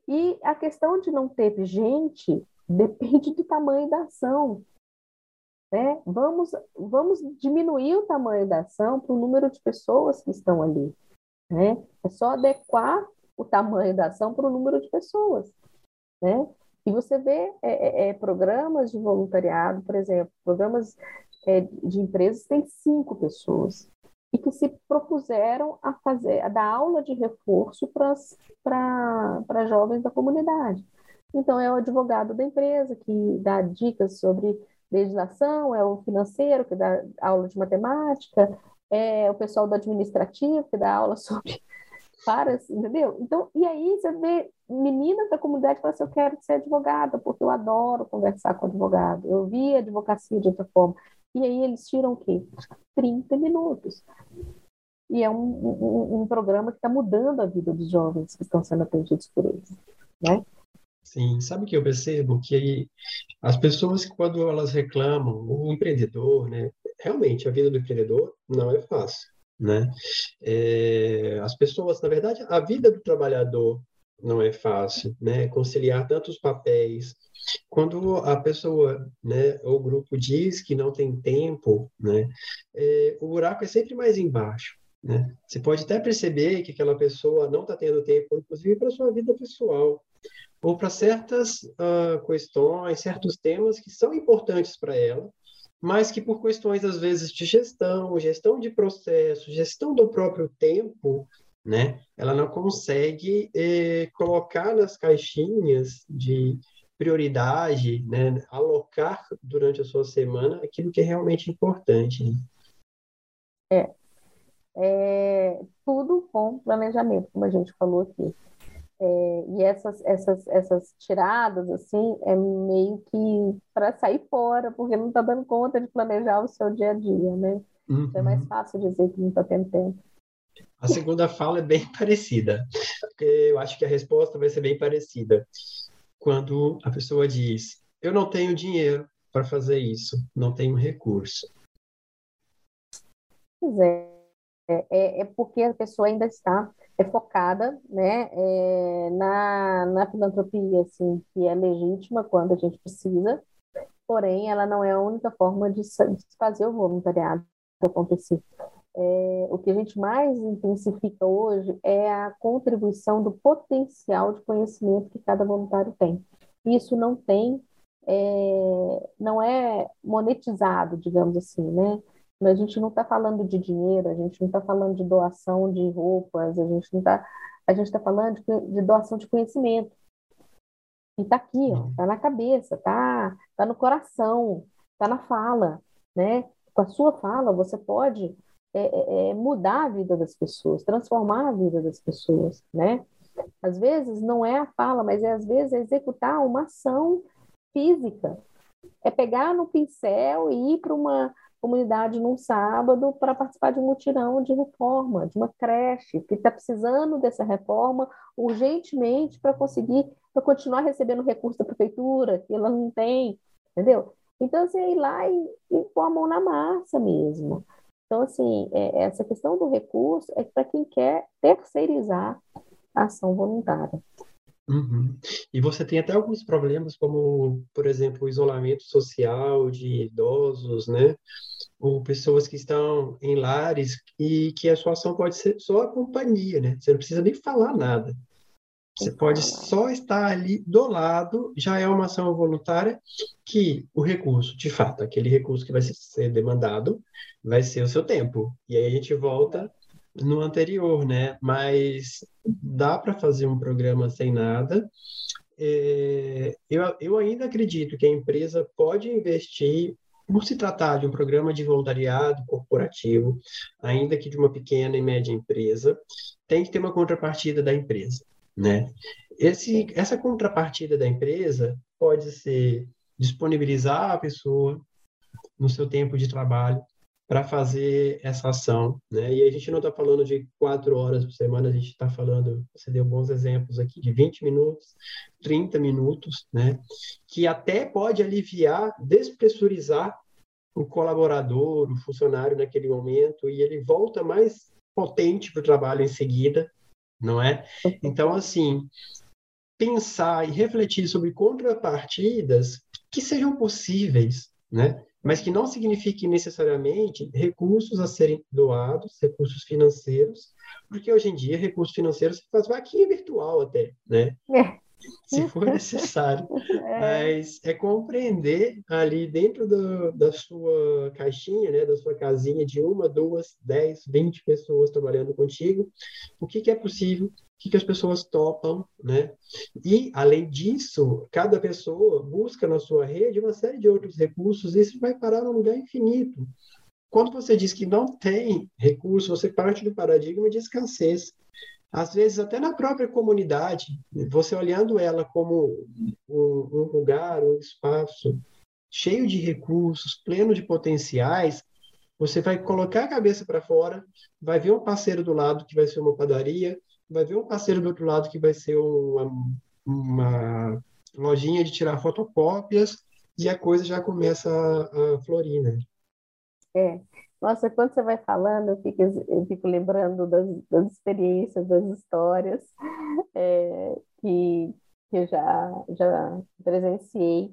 E a questão de não ter gente depende do tamanho da ação. Né? Vamos, vamos diminuir o tamanho da ação para o número de pessoas que estão ali. Né? É só adequar o tamanho da ação para o número de pessoas. Né? E você vê é, é, é programas de voluntariado, por exemplo, programas é, de empresas têm cinco pessoas e que se propuseram a fazer, a dar aula de reforço para jovens da comunidade. Então, é o advogado da empresa que dá dicas sobre legislação, é o financeiro, que dá aula de matemática, é o pessoal do administrativo, que dá aula sobre para, entendeu? Então, e aí você vê meninas da comunidade falam assim, eu quero ser advogada, porque eu adoro conversar com advogado, eu vi a advocacia de outra forma. E aí eles tiram o quê? 30 minutos. E é um, um, um programa que está mudando a vida dos jovens que estão sendo atendidos por eles, né? Sim, sabe o que eu percebo? Que as pessoas, quando elas reclamam, o empreendedor, né? Realmente, a vida do empreendedor não é fácil, né? É, as pessoas, na verdade, a vida do trabalhador não é fácil, né? Conciliar tantos papéis. Quando a pessoa, né, ou o grupo diz que não tem tempo, né, é, o buraco é sempre mais embaixo. Né? Você pode até perceber que aquela pessoa não está tendo tempo, inclusive para sua vida pessoal, ou para certas uh, questões, certos temas que são importantes para ela, mas que por questões às vezes de gestão, gestão de processo, gestão do próprio tempo, né, ela não consegue eh, colocar nas caixinhas de prioridade, né, alocar durante a sua semana aquilo que é realmente importante. Né? É, é, tudo com planejamento, como a gente falou aqui. É, e essas, essas, essas tiradas, assim, é meio que para sair fora, porque não está dando conta de planejar o seu dia a dia, né? Uhum. Então é mais fácil dizer que não está tendo tempo. A segunda fala é bem parecida, eu acho que a resposta vai ser bem parecida. Quando a pessoa diz: Eu não tenho dinheiro para fazer isso, não tenho recurso. Pois é. É, é porque a pessoa ainda está é focada né, é, na, na filantropia, assim, que é legítima quando a gente precisa, porém ela não é a única forma de, de fazer o voluntariado acontecer. É, o que a gente mais intensifica hoje é a contribuição do potencial de conhecimento que cada voluntário tem. Isso não tem, é, não é monetizado, digamos assim, né? A gente não está falando de dinheiro, a gente não está falando de doação de roupas, a gente não está, a gente está falando de, de, doação de conhecimento. E está aqui, está na cabeça, está tá no coração, está na fala, né? Com a sua fala, você pode é, é, é, mudar a vida das pessoas, transformar a vida das pessoas, né? Às vezes não é a fala, mas é às vezes é executar uma ação física. É pegar no pincel e ir para uma comunidade num sábado para participar de um mutirão de reforma, de uma creche, que está precisando dessa reforma urgentemente para conseguir, para continuar recebendo recurso da prefeitura, que ela não tem, entendeu? Então, assim, é ir lá e, e pôr a mão na massa mesmo. Então, assim, é, essa questão do recurso é para quem quer terceirizar a ação voluntária. Uhum. E você tem até alguns problemas, como, por exemplo, o isolamento social de idosos, né? Ou pessoas que estão em lares e que a sua ação pode ser só a companhia, né? Você não precisa nem falar nada. Você pode só estar ali do lado, já é uma ação voluntária que o recurso, de fato, aquele recurso que vai ser demandado, vai ser o seu tempo. E aí a gente volta no anterior, né? Mas dá para fazer um programa sem nada. É, eu, eu ainda acredito que a empresa pode investir, por se tratar de um programa de voluntariado corporativo, ainda que de uma pequena e média empresa, tem que ter uma contrapartida da empresa, né? Esse, essa contrapartida da empresa pode ser disponibilizar a pessoa no seu tempo de trabalho para fazer essa ação, né? E a gente não está falando de quatro horas por semana, a gente está falando, você deu bons exemplos aqui, de 20 minutos, 30 minutos, né? Que até pode aliviar, despressurizar o colaborador, o funcionário naquele momento, e ele volta mais potente para o trabalho em seguida, não é? Então, assim, pensar e refletir sobre contrapartidas que sejam possíveis, né? mas que não signifique necessariamente recursos a serem doados, recursos financeiros, porque hoje em dia recurso financeiro se faz vaquinha virtual até, né? É. Se for necessário. É. Mas é compreender ali dentro do, da sua caixinha, né, da sua casinha de uma, duas, dez, vinte pessoas trabalhando contigo, o que, que é possível que, que as pessoas topam, né? E, além disso, cada pessoa busca na sua rede uma série de outros recursos e isso vai parar num lugar infinito. Quando você diz que não tem recurso, você parte do paradigma de escassez. Às vezes, até na própria comunidade, você olhando ela como um, um lugar, um espaço cheio de recursos, pleno de potenciais, você vai colocar a cabeça para fora, vai ver um parceiro do lado que vai ser uma padaria, vai ver um parceiro do outro lado que vai ser uma, uma lojinha de tirar fotocópias e a coisa já começa a, a florir, né? É, Nossa, quando você vai falando, eu fico, eu fico lembrando das, das experiências, das histórias é, que, que eu já, já presenciei.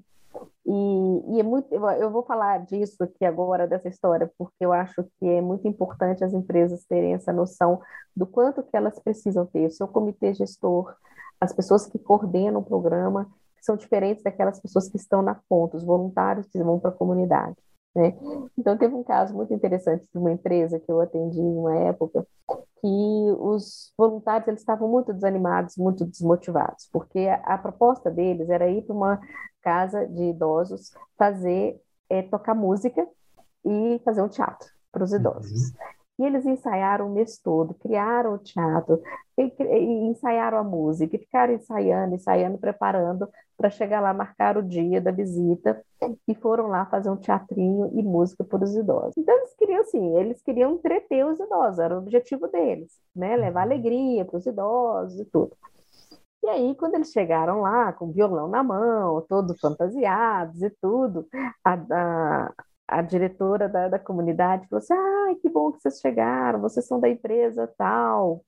E, e, é muito, eu vou falar disso aqui agora, dessa história, porque eu acho que é muito importante as empresas terem essa noção do quanto que elas precisam ter, o seu comitê gestor, as pessoas que coordenam o programa, que são diferentes daquelas pessoas que estão na ponta, os voluntários que vão para a comunidade. Né? Então, teve um caso muito interessante de uma empresa que eu atendi em uma época, que os voluntários eles estavam muito desanimados, muito desmotivados, porque a, a proposta deles era ir para uma casa de idosos fazer, é, tocar música e fazer um teatro para os idosos. Uhum. E eles ensaiaram o mês todo, criaram o teatro, e, e ensaiaram a música, e ficaram ensaiando, ensaiando, preparando para chegar lá, marcar o dia da visita, e foram lá fazer um teatrinho e música para os idosos. Então, eles queriam, assim, eles queriam entreter os idosos, era o objetivo deles, né? Levar alegria para os idosos e tudo. E aí, quando eles chegaram lá, com violão na mão, todos fantasiados e tudo, a, a, a diretora da, da comunidade falou assim: ah, que bom que vocês chegaram, vocês são da empresa tal,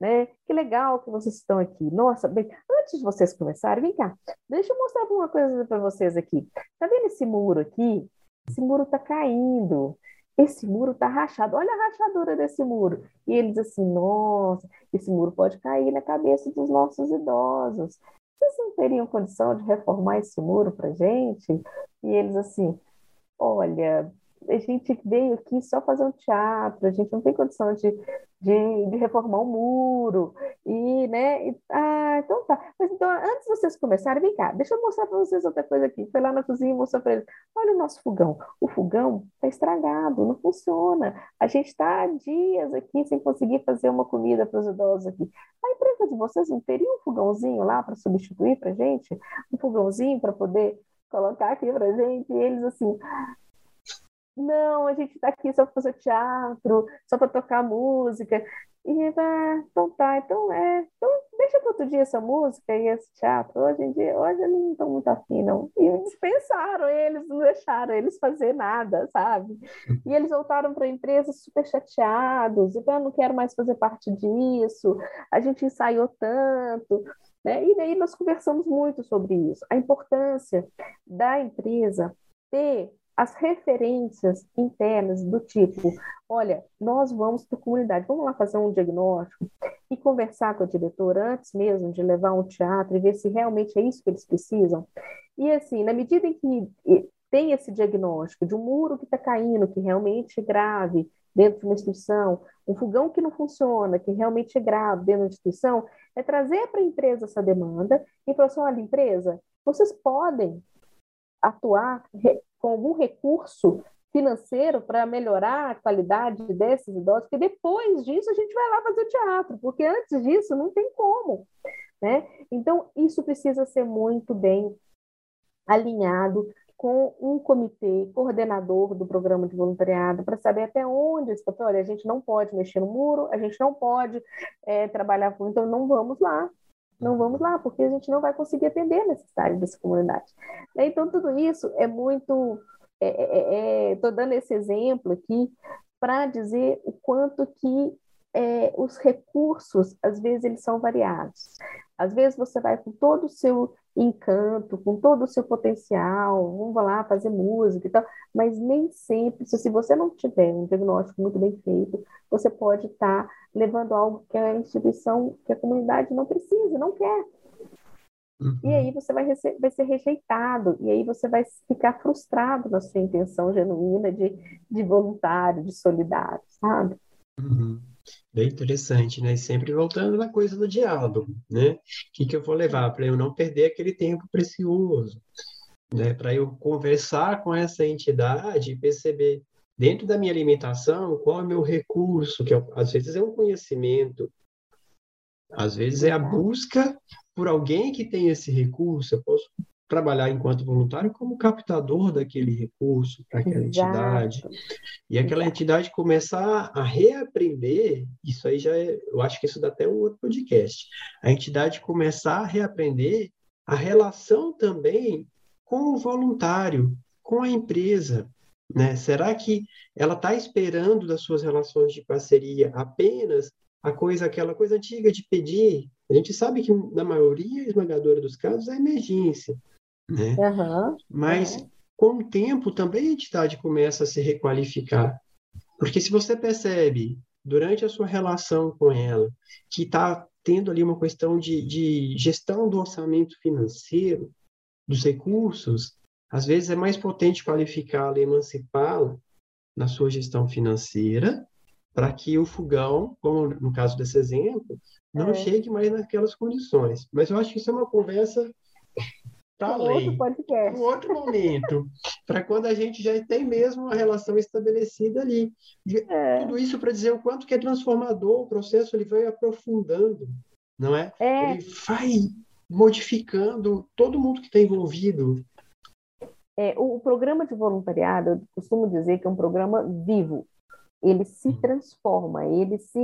né? Que legal que vocês estão aqui. Nossa, bem, antes de vocês começarem, vem cá, deixa eu mostrar uma coisa para vocês aqui. Tá vendo esse muro aqui? Esse muro tá caindo. Esse muro tá rachado. Olha a rachadura desse muro. E eles assim, nossa, esse muro pode cair na cabeça dos nossos idosos. Vocês não teriam condição de reformar esse muro para gente? E eles assim, olha, a gente veio aqui só fazer um teatro, a gente não tem condição de, de, de reformar um muro, e, né, e, ah, então tá, mas então, antes de vocês começarem, vem cá, deixa eu mostrar para vocês outra coisa aqui, foi lá na cozinha e mostrou para eles, olha o nosso fogão, o fogão está estragado, não funciona, a gente está há dias aqui sem conseguir fazer uma comida para os idosos aqui, a empresa de vocês não teria um fogãozinho lá para substituir para gente, um fogãozinho para poder colocar aqui pra gente, e eles assim, não, a gente está aqui só para fazer teatro, só para tocar música. E ah, então tá, então é, então deixa para outro dia essa música e esse teatro. Hoje em dia, hoje eles não estão muito afim, não. E dispensaram eles, não deixaram eles fazer nada, sabe? E eles voltaram para a empresa super chateados, então eu não quero mais fazer parte disso, a gente ensaiou tanto. Né? E daí nós conversamos muito sobre isso, a importância da empresa ter as referências internas do tipo, olha, nós vamos para a comunidade, vamos lá fazer um diagnóstico e conversar com a diretora antes mesmo de levar um teatro e ver se realmente é isso que eles precisam. E assim, na medida em que tem esse diagnóstico de um muro que está caindo, que realmente é grave dentro de uma instituição, um fogão que não funciona, que realmente é grave dentro de uma instituição, é trazer para a empresa essa demanda e falar assim, olha, empresa, vocês podem atuar com algum recurso financeiro para melhorar a qualidade desses idosos, porque depois disso a gente vai lá fazer teatro, porque antes disso não tem como, né? Então, isso precisa ser muito bem alinhado com um comitê coordenador do programa de voluntariado para saber até onde está. Olha, a gente não pode mexer no muro, a gente não pode é, trabalhar com, então não vamos lá, não vamos lá, porque a gente não vai conseguir atender a necessidade dessa comunidade. Então, tudo isso é muito. Estou é, é, é dando esse exemplo aqui para dizer o quanto que é, os recursos, às vezes, eles são variados. Às vezes você vai com todo o seu encanto, com todo o seu potencial, vamos lá fazer música e tal, mas nem sempre, se você não tiver um diagnóstico muito bem feito, você pode estar tá levando algo que a instituição, que a comunidade não precisa, não quer. Uhum. E aí você vai, vai ser rejeitado, e aí você vai ficar frustrado na sua intenção genuína de, de voluntário, de solidário, sabe? Uhum. Bem interessante, né? Sempre voltando na coisa do diálogo, né? O que, que eu vou levar para eu não perder aquele tempo precioso, né? Para eu conversar com essa entidade e perceber dentro da minha alimentação qual é o meu recurso, que às vezes é um conhecimento, às vezes é a busca por alguém que tem esse recurso. Eu posso trabalhar enquanto voluntário como captador daquele recurso para aquela Exato. entidade. E aquela Exato. entidade começar a reaprender, isso aí já é, eu acho que isso dá até um outro podcast. A entidade começar a reaprender a relação também com o voluntário, com a empresa. Né? Será que ela está esperando das suas relações de parceria apenas a coisa, aquela coisa antiga de pedir? A gente sabe que na maioria esmagadora dos casos é emergência, né? Uhum, Mas uhum. com o tempo também a entidade começa a se requalificar, porque se você percebe durante a sua relação com ela que está tendo ali uma questão de, de gestão do orçamento financeiro, dos recursos, às vezes é mais potente qualificá-la e emancipá-la na sua gestão financeira, para que o fogão, como no caso desse exemplo, não é. chegue mais naquelas condições. Mas eu acho que isso é uma conversa para além, um outro momento, para quando a gente já tem mesmo uma relação estabelecida ali. É. Tudo isso para dizer o quanto que é transformador o processo, ele vai aprofundando, não é? é. Ele vai modificando todo mundo que está envolvido. É, o, o, programa de voluntariado, eu costumo dizer que é um programa vivo. Ele se uhum. transforma, ele se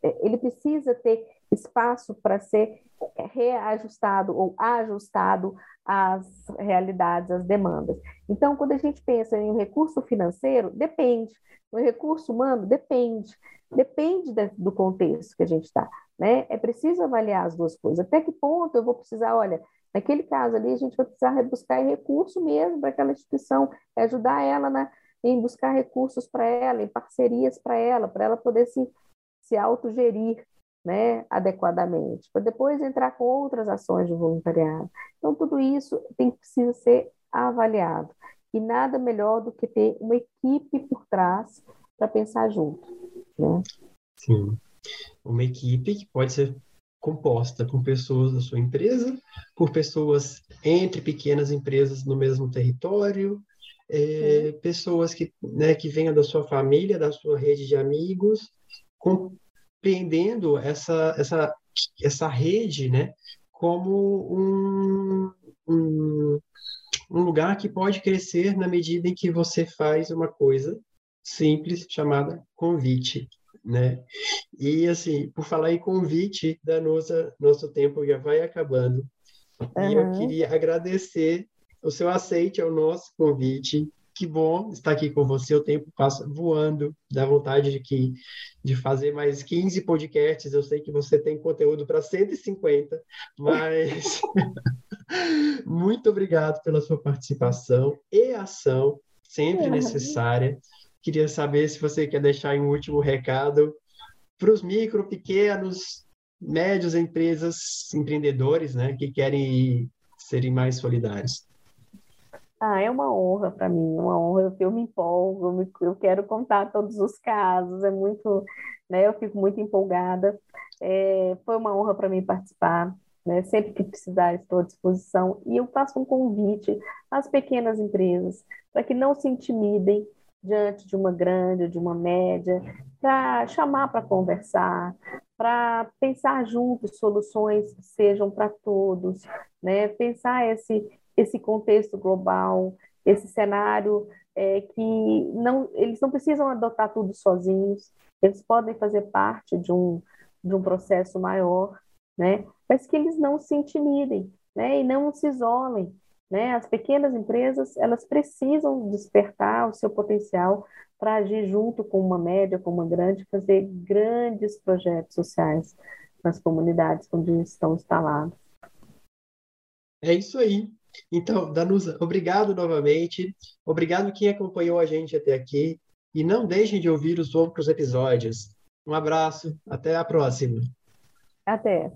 é, ele precisa ter espaço para ser reajustado ou ajustado às realidades, às demandas. Então, quando a gente pensa em um recurso financeiro, depende. O recurso humano depende. Depende do contexto que a gente está. Né? É preciso avaliar as duas coisas. Até que ponto eu vou precisar, olha, naquele caso ali, a gente vai precisar rebuscar recurso mesmo para aquela instituição, ajudar ela na, em buscar recursos para ela, em parcerias para ela, para ela poder se, se autogerir né, adequadamente, para depois entrar com outras ações de voluntariado. Então, tudo isso tem, precisa ser avaliado. E nada melhor do que ter uma equipe por trás para pensar junto. Né? Sim. Uma equipe que pode ser composta por pessoas da sua empresa, por pessoas entre pequenas empresas no mesmo território, é, pessoas que, né, que venham da sua família, da sua rede de amigos, compreendendo essa, essa, essa rede né, como um, um, um lugar que pode crescer na medida em que você faz uma coisa simples chamada convite né? E assim, por falar em convite, Danusa, nosso tempo já vai acabando. Uhum. E eu queria agradecer o seu aceite ao nosso convite. Que bom estar aqui com você. O tempo passa voando. Dá vontade de, que, de fazer mais 15 podcasts. Eu sei que você tem conteúdo para 150, mas muito obrigado pela sua participação e ação, sempre necessária. Queria saber se você quer deixar um último recado para os micro, pequenos, médios empresas, empreendedores, né, que querem serem mais solidários. Ah, é uma honra para mim, uma honra. Eu, eu me empolgo, eu, me, eu, quero contar todos os casos, é muito, né? Eu fico muito empolgada. É, foi uma honra para mim participar, né? Sempre que precisar, estou à disposição. E eu faço um convite às pequenas empresas para que não se intimidem, diante de uma grande, de uma média, para chamar para conversar, para pensar juntos soluções que sejam para todos, né? Pensar esse esse contexto global, esse cenário é, que não eles não precisam adotar tudo sozinhos, eles podem fazer parte de um de um processo maior, né? Mas que eles não se intimidem, né? E não se isolem, né? As pequenas empresas elas precisam despertar o seu potencial para agir junto com uma média, com uma grande, fazer grandes projetos sociais nas comunidades onde estão instalados. É isso aí. Então, Danusa, obrigado novamente. Obrigado quem acompanhou a gente até aqui. E não deixem de ouvir os outros episódios. Um abraço, até a próxima. Até.